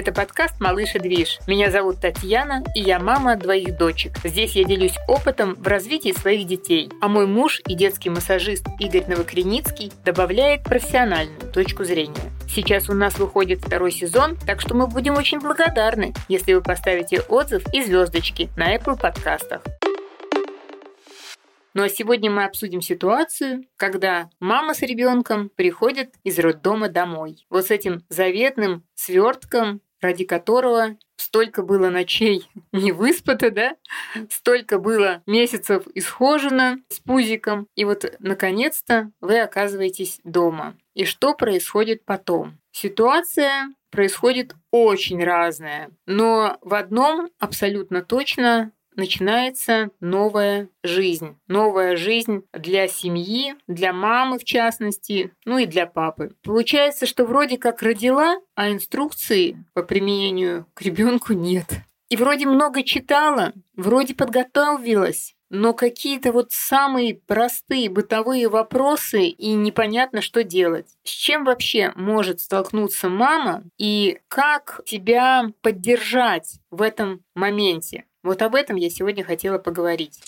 Это подкаст «Малыш и движ». Меня зовут Татьяна, и я мама двоих дочек. Здесь я делюсь опытом в развитии своих детей. А мой муж и детский массажист Игорь Новокреницкий добавляет профессиональную точку зрения. Сейчас у нас выходит второй сезон, так что мы будем очень благодарны, если вы поставите отзыв и звездочки на Apple подкастах. Ну а сегодня мы обсудим ситуацию, когда мама с ребенком приходит из роддома домой. Вот с этим заветным свертком, ради которого столько было ночей не выспато, да? Столько было месяцев исхожено с пузиком. И вот, наконец-то, вы оказываетесь дома. И что происходит потом? Ситуация происходит очень разная. Но в одном абсолютно точно начинается новая жизнь. Новая жизнь для семьи, для мамы в частности, ну и для папы. Получается, что вроде как родила, а инструкции по применению к ребенку нет. И вроде много читала, вроде подготовилась, но какие-то вот самые простые бытовые вопросы и непонятно, что делать. С чем вообще может столкнуться мама и как тебя поддержать в этом моменте? Вот об этом я сегодня хотела поговорить.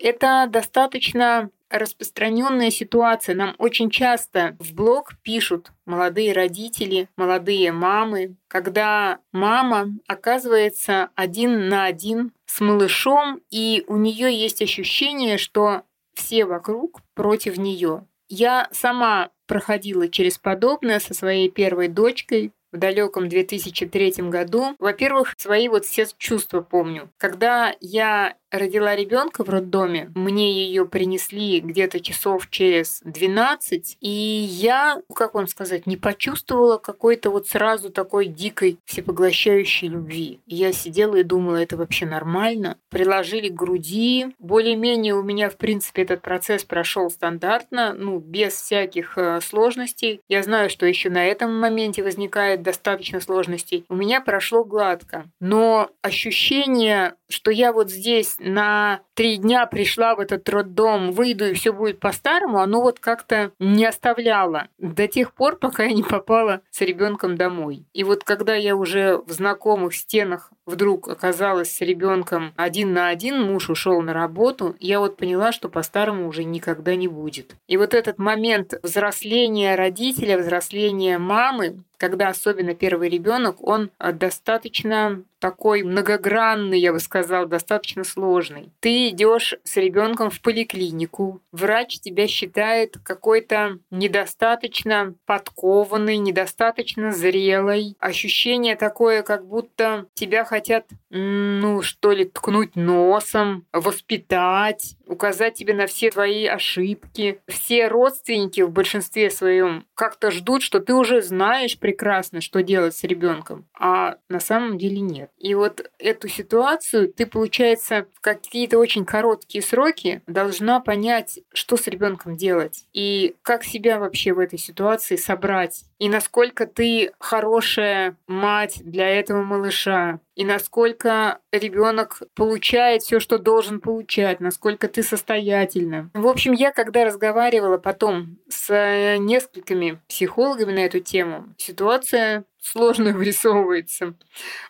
Это достаточно распространенная ситуация. Нам очень часто в блог пишут молодые родители, молодые мамы, когда мама оказывается один на один с малышом, и у нее есть ощущение, что все вокруг против нее. Я сама проходила через подобное со своей первой дочкой в далеком 2003 году. Во-первых, свои вот все чувства помню. Когда я родила ребенка в роддоме, мне ее принесли где-то часов через 12, и я, как вам сказать, не почувствовала какой-то вот сразу такой дикой всепоглощающей любви. Я сидела и думала, это вообще нормально. Приложили к груди. Более-менее у меня, в принципе, этот процесс прошел стандартно, ну, без всяких э, сложностей. Я знаю, что еще на этом моменте возникает достаточно сложностей. У меня прошло гладко. Но ощущение, что я вот здесь на три дня пришла в этот роддом, выйду и все будет по-старому, оно вот как-то не оставляло до тех пор, пока я не попала с ребенком домой. И вот когда я уже в знакомых стенах вдруг оказалась с ребенком один на один, муж ушел на работу, я вот поняла, что по-старому уже никогда не будет. И вот этот момент взросления родителя, взросления мамы, когда особенно первый ребенок, он э, достаточно такой многогранный, я бы сказала, достаточно сложный. Ты идешь с ребенком в поликлинику, врач тебя считает какой-то недостаточно подкованный, недостаточно зрелой. Ощущение такое, как будто тебя хотят, ну, что ли, ткнуть носом, воспитать, указать тебе на все твои ошибки. Все родственники в большинстве своем как-то ждут, что ты уже знаешь прекрасно, что делать с ребенком, а на самом деле нет. И вот эту ситуацию ты, получается, в какие-то очень короткие сроки должна понять, что с ребенком делать и как себя вообще в этой ситуации собрать и насколько ты хорошая мать для этого малыша, и насколько ребенок получает все, что должен получать, насколько ты состоятельна. В общем, я когда разговаривала потом с э, несколькими психологами на эту тему, ситуация сложно вырисовывается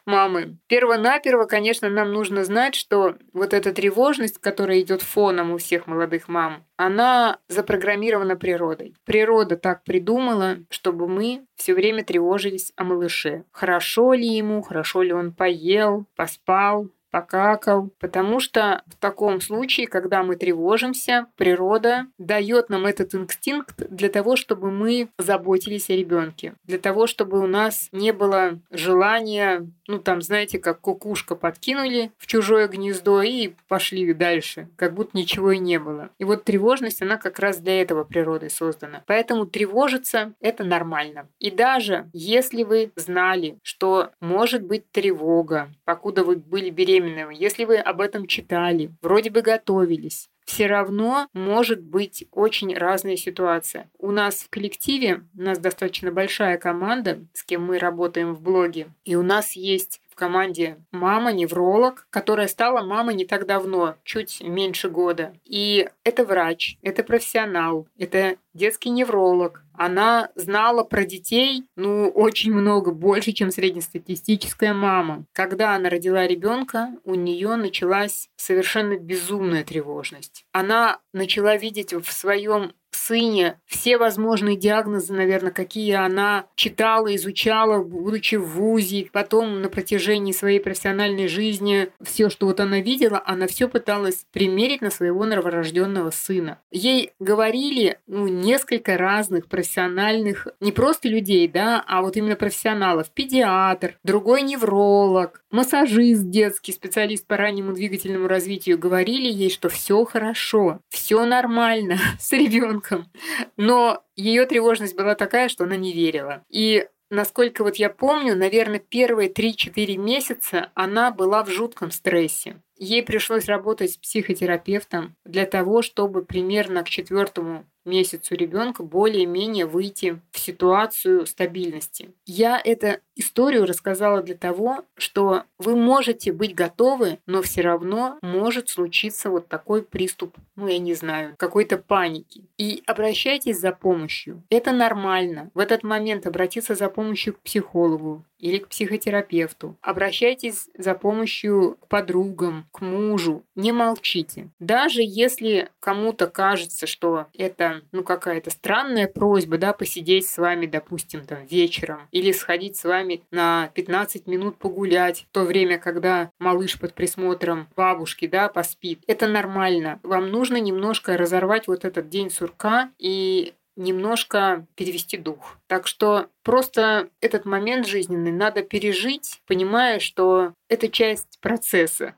мамы. Перво-наперво, конечно, нам нужно знать, что вот эта тревожность, которая идет фоном у всех молодых мам, она запрограммирована природой. Природа так придумала, чтобы мы все время тревожились о малыше. Хорошо ли ему, хорошо ли он поел, поспал, покакал, потому что в таком случае, когда мы тревожимся, природа дает нам этот инстинкт для того, чтобы мы заботились о ребенке, для того, чтобы у нас не было желания, ну там, знаете, как кукушка подкинули в чужое гнездо и пошли дальше, как будто ничего и не было. И вот тревожность, она как раз для этого природой создана. Поэтому тревожиться – это нормально. И даже если вы знали, что может быть тревога, покуда вы были беременны, беременного, если вы об этом читали, вроде бы готовились, все равно может быть очень разная ситуация. У нас в коллективе, у нас достаточно большая команда, с кем мы работаем в блоге, и у нас есть в команде мама-невролог, которая стала мамой не так давно, чуть меньше года. И это врач, это профессионал, это детский невролог. Она знала про детей, ну, очень много, больше, чем среднестатистическая мама. Когда она родила ребенка, у нее началась совершенно безумная тревожность. Она начала видеть в своем сыне все возможные диагнозы, наверное, какие она читала, изучала, будучи в ВУЗе, потом на протяжении своей профессиональной жизни, все, что вот она видела, она все пыталась примерить на своего новорожденного сына. Ей говорили ну, несколько разных профессиональных, не просто людей, да, а вот именно профессионалов. Педиатр, другой невролог, массажист детский, специалист по раннему двигательному развитию говорили ей, что все хорошо, все нормально с ребенком. Но ее тревожность была такая, что она не верила. И насколько вот я помню, наверное, первые 3-4 месяца она была в жутком стрессе. Ей пришлось работать с психотерапевтом для того, чтобы примерно к четвертому месяцу ребенка более-менее выйти в ситуацию стабильности. Я эту историю рассказала для того, что вы можете быть готовы, но все равно может случиться вот такой приступ, ну я не знаю, какой-то паники. И обращайтесь за помощью. Это нормально. В этот момент обратиться за помощью к психологу, или к психотерапевту. Обращайтесь за помощью к подругам, к мужу. Не молчите. Даже если кому-то кажется, что это ну какая-то странная просьба, да, посидеть с вами, допустим, там вечером, или сходить с вами на 15 минут погулять, в то время, когда малыш под присмотром бабушки, да, поспит. Это нормально. Вам нужно немножко разорвать вот этот день сурка и немножко перевести дух. Так что просто этот момент жизненный надо пережить, понимая, что это часть процесса.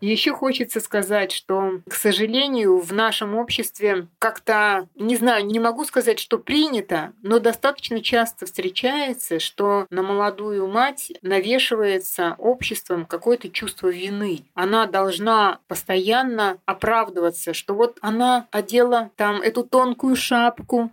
Еще хочется сказать, что, к сожалению, в нашем обществе как-то, не знаю, не могу сказать, что принято, но достаточно часто встречается, что на молодую мать навешивается обществом какое-то чувство вины. Она должна постоянно оправдываться, что вот она одела там эту тонкую шапку,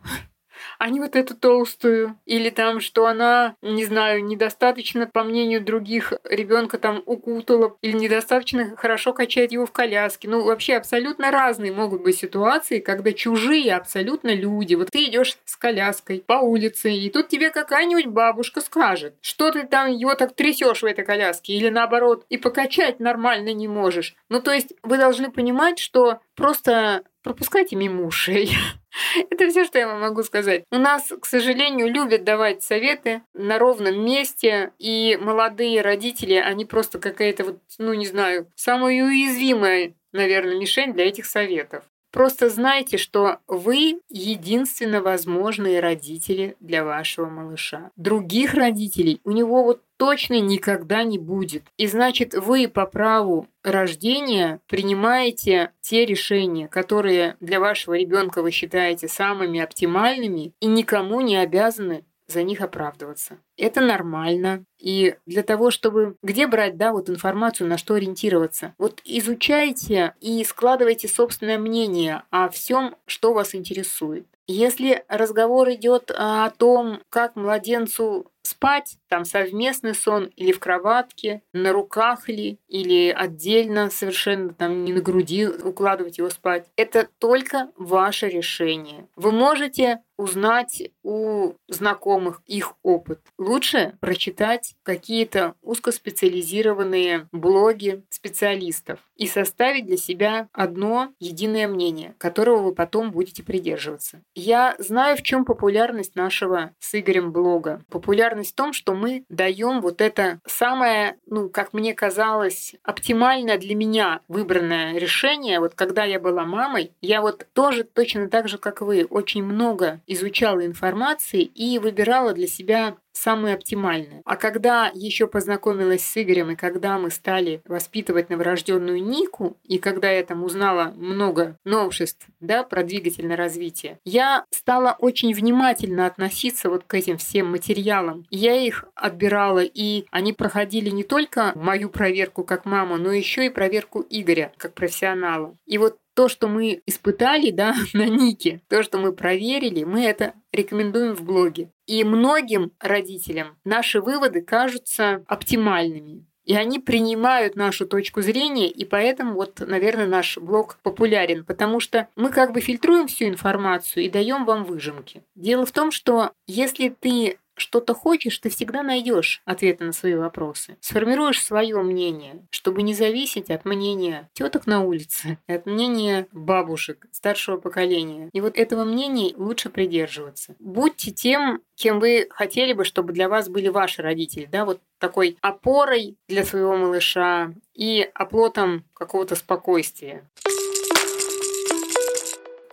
не вот эту толстую. Или там, что она, не знаю, недостаточно, по мнению других, ребенка там укутала, или недостаточно хорошо качает его в коляске. Ну, вообще абсолютно разные могут быть ситуации, когда чужие абсолютно люди. Вот ты идешь с коляской по улице, и тут тебе какая-нибудь бабушка скажет, что ты там его так трясешь в этой коляске, или наоборот, и покачать нормально не можешь. Ну, то есть вы должны понимать, что просто пропускайте мимо ушей. Это все, что я вам могу сказать. У нас, к сожалению, любят давать советы на ровном месте, и молодые родители, они просто какая-то вот, ну не знаю, самая уязвимая, наверное, мишень для этих советов. Просто знайте, что вы единственно возможные родители для вашего малыша. Других родителей у него вот точно никогда не будет. И значит, вы по праву рождения принимаете те решения, которые для вашего ребенка вы считаете самыми оптимальными и никому не обязаны за них оправдываться. Это нормально. И для того, чтобы где брать, да, вот информацию, на что ориентироваться. Вот изучайте и складывайте собственное мнение о всем, что вас интересует. Если разговор идет о том, как младенцу спать, там совместный сон или в кроватке, на руках ли, или отдельно совершенно там не на груди укладывать его спать. Это только ваше решение. Вы можете узнать у знакомых их опыт. Лучше прочитать какие-то узкоспециализированные блоги специалистов и составить для себя одно единое мнение, которого вы потом будете придерживаться. Я знаю, в чем популярность нашего с Игорем блога. Популярность в том, что мы даем вот это самое, ну, как мне казалось, оптимальное для меня выбранное решение. Вот когда я была мамой, я вот тоже точно так же, как вы, очень много изучала информации и выбирала для себя самое оптимальное. А когда еще познакомилась с Игорем, и когда мы стали воспитывать новорожденную Нику, и когда я там узнала много новшеств да, про двигательное развитие, я стала очень внимательно относиться вот к этим всем материалам. Я их отбирала, и они проходили не только мою проверку как маму, но еще и проверку Игоря как профессионала. И вот то, что мы испытали, да, на Нике, то, что мы проверили, мы это рекомендуем в блоге. И многим родителям наши выводы кажутся оптимальными. И они принимают нашу точку зрения, и поэтому вот, наверное, наш блог популярен, потому что мы как бы фильтруем всю информацию и даем вам выжимки. Дело в том, что если ты что-то хочешь, ты всегда найдешь ответы на свои вопросы. Сформируешь свое мнение, чтобы не зависеть от мнения теток на улице, от мнения бабушек старшего поколения. И вот этого мнения лучше придерживаться. Будьте тем, кем вы хотели бы, чтобы для вас были ваши родители, да, вот такой опорой для своего малыша и оплотом какого-то спокойствия.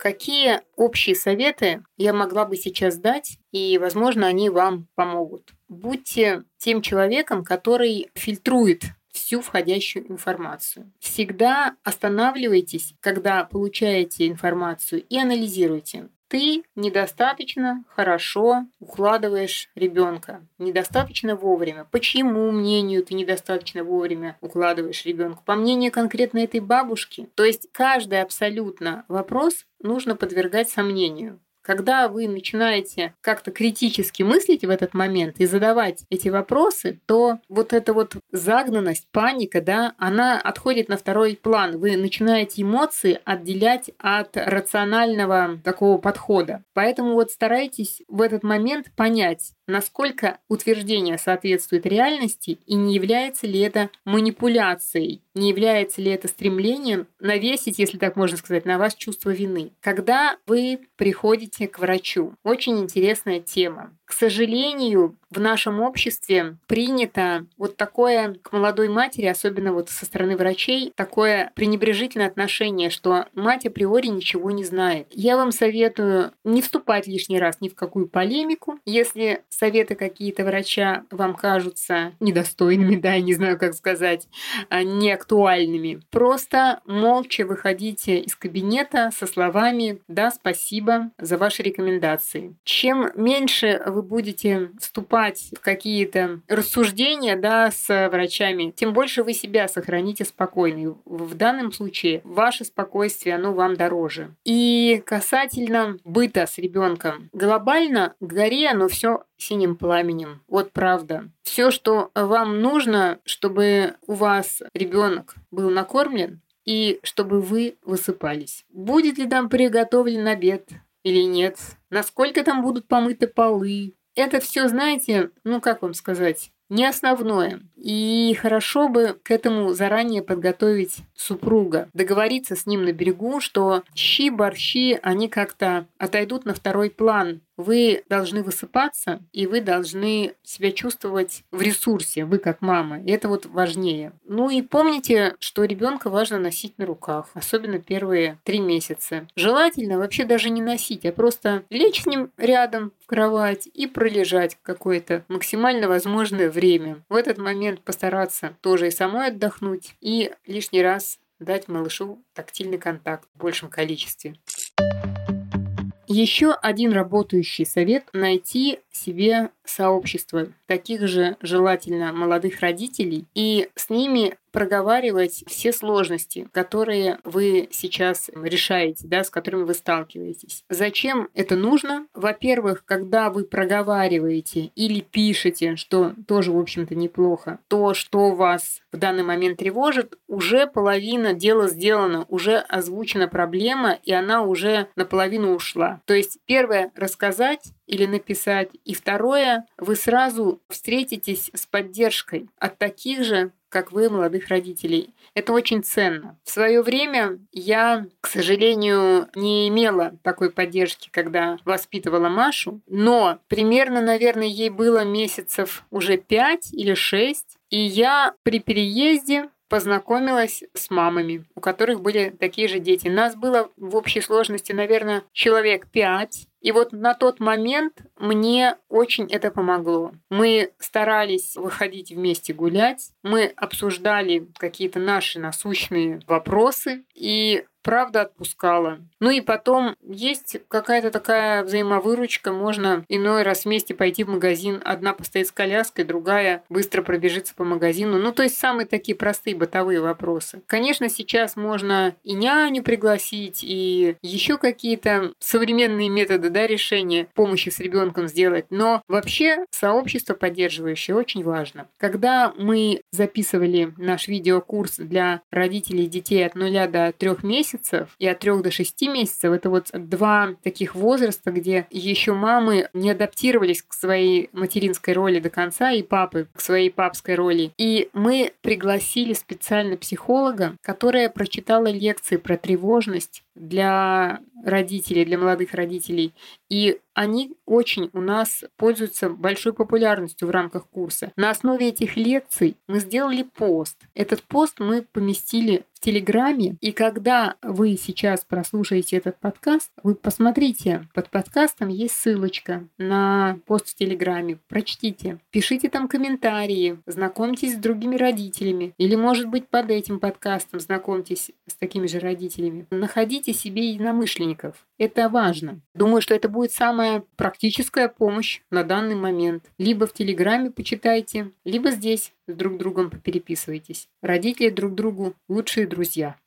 Какие общие советы я могла бы сейчас дать, и, возможно, они вам помогут? Будьте тем человеком, который фильтрует всю входящую информацию. Всегда останавливайтесь, когда получаете информацию, и анализируйте ты недостаточно хорошо укладываешь ребенка, недостаточно вовремя. Почему мнению ты недостаточно вовремя укладываешь ребенка? По мнению конкретно этой бабушки. То есть каждый абсолютно вопрос нужно подвергать сомнению. Когда вы начинаете как-то критически мыслить в этот момент и задавать эти вопросы, то вот эта вот загнанность, паника, да, она отходит на второй план. Вы начинаете эмоции отделять от рационального такого подхода. Поэтому вот старайтесь в этот момент понять, насколько утверждение соответствует реальности и не является ли это манипуляцией, не является ли это стремлением навесить, если так можно сказать, на вас чувство вины. Когда вы приходите к врачу, очень интересная тема. К сожалению, в нашем обществе принято вот такое к молодой матери, особенно вот со стороны врачей, такое пренебрежительное отношение, что мать априори ничего не знает. Я вам советую не вступать лишний раз ни в какую полемику. Если советы какие-то врача вам кажутся недостойными, да, я не знаю, как сказать, а, неактуальными, просто молча выходите из кабинета со словами «Да, спасибо за ваши рекомендации». Чем меньше вы будете вступать в какие-то рассуждения да, с врачами, тем больше вы себя сохраните спокойной. В данном случае ваше спокойствие, оно вам дороже. И касательно быта с ребенком. Глобально горе оно все синим пламенем. Вот правда. Все, что вам нужно, чтобы у вас ребенок был накормлен, и чтобы вы высыпались. Будет ли там приготовлен обед? Или нет, насколько там будут помыты полы. Это все, знаете, ну как вам сказать, не основное. И хорошо бы к этому заранее подготовить супруга, договориться с ним на берегу, что щи, борщи, они как-то отойдут на второй план. Вы должны высыпаться, и вы должны себя чувствовать в ресурсе, вы как мама. И это вот важнее. Ну и помните, что ребенка важно носить на руках, особенно первые три месяца. Желательно вообще даже не носить, а просто лечь с ним рядом в кровать и пролежать какое-то максимально возможное время. В этот момент постараться тоже и самой отдохнуть, и лишний раз дать малышу тактильный контакт в большем количестве. Еще один работающий совет – найти себе сообщество таких же желательно молодых родителей и с ними проговаривать все сложности, которые вы сейчас решаете, да, с которыми вы сталкиваетесь. Зачем это нужно? Во-первых, когда вы проговариваете или пишете, что тоже, в общем-то, неплохо, то, что вас в данный момент тревожит, уже половина дела сделана, уже озвучена проблема, и она уже наполовину ушла. То есть, первое — рассказать, или написать. И второе, вы сразу встретитесь с поддержкой от таких же, как вы, молодых родителей. Это очень ценно. В свое время я, к сожалению, не имела такой поддержки, когда воспитывала Машу, но примерно, наверное, ей было месяцев уже пять или шесть, и я при переезде познакомилась с мамами, у которых были такие же дети. Нас было в общей сложности, наверное, человек пять. И вот на тот момент мне очень это помогло. Мы старались выходить вместе гулять, мы обсуждали какие-то наши насущные вопросы, и правда отпускала. Ну и потом есть какая-то такая взаимовыручка, можно иной раз вместе пойти в магазин, одна постоит с коляской, другая быстро пробежится по магазину. Ну, то есть самые такие простые бытовые вопросы. Конечно, сейчас можно и няню пригласить, и еще какие-то современные методы да, решения помощи с ребенком сделать. Но вообще сообщество поддерживающее очень важно. Когда мы записывали наш видеокурс для родителей детей от 0 до 3 месяцев и от 3 до 6 месяцев, это вот два таких возраста, где еще мамы не адаптировались к своей материнской роли до конца, и папы к своей папской роли. И мы пригласили специально психолога, которая прочитала лекции про тревожность для родителей, для молодых родителей. И они очень у нас пользуются большой популярностью в рамках курса. На основе этих лекций мы сделали пост. Этот пост мы поместили в Телеграме. И когда вы сейчас прослушаете этот подкаст, вы посмотрите, под подкастом есть ссылочка на пост в Телеграме. Прочтите, пишите там комментарии, знакомьтесь с другими родителями. Или, может быть, под этим подкастом знакомьтесь с такими же родителями. Находите себе единомышленников. Это важно. Думаю, что это будет самая практическая помощь на данный момент. Либо в Телеграме почитайте, либо здесь с друг другом попереписывайтесь. Родители друг другу лучшие друзья.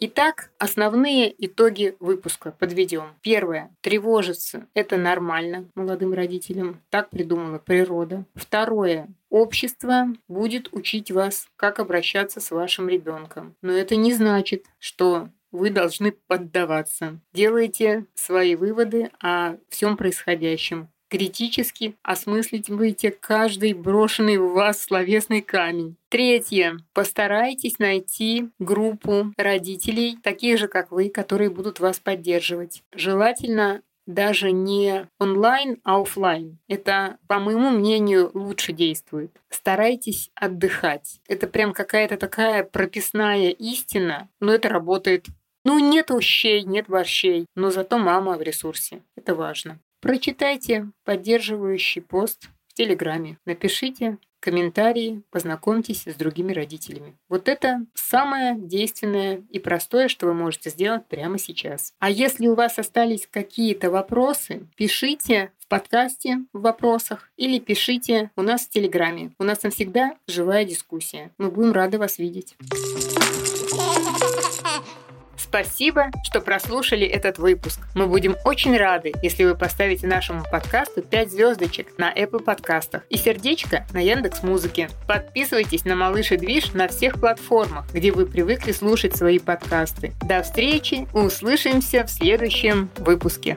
Итак, основные итоги выпуска подведем. Первое. Тревожиться. Это нормально молодым родителям. Так придумала природа. Второе. Общество будет учить вас, как обращаться с вашим ребенком. Но это не значит, что вы должны поддаваться. Делайте свои выводы о всем происходящем критически осмысливайте каждый брошенный в вас словесный камень. Третье. Постарайтесь найти группу родителей, таких же, как вы, которые будут вас поддерживать. Желательно даже не онлайн, а офлайн. Это, по моему мнению, лучше действует. Старайтесь отдыхать. Это прям какая-то такая прописная истина, но это работает. Ну, нет ущей, нет борщей, но зато мама в ресурсе. Это важно. Прочитайте поддерживающий пост в Телеграме. Напишите комментарии, познакомьтесь с другими родителями. Вот это самое действенное и простое, что вы можете сделать прямо сейчас. А если у вас остались какие-то вопросы, пишите в подкасте в вопросах или пишите у нас в Телеграме. У нас там всегда живая дискуссия. Мы будем рады вас видеть. Спасибо, что прослушали этот выпуск. Мы будем очень рады, если вы поставите нашему подкасту 5 звездочек на Apple подкастах и сердечко на Яндекс Музыке. Подписывайтесь на Малыш и Движ на всех платформах, где вы привыкли слушать свои подкасты. До встречи, услышимся в следующем выпуске.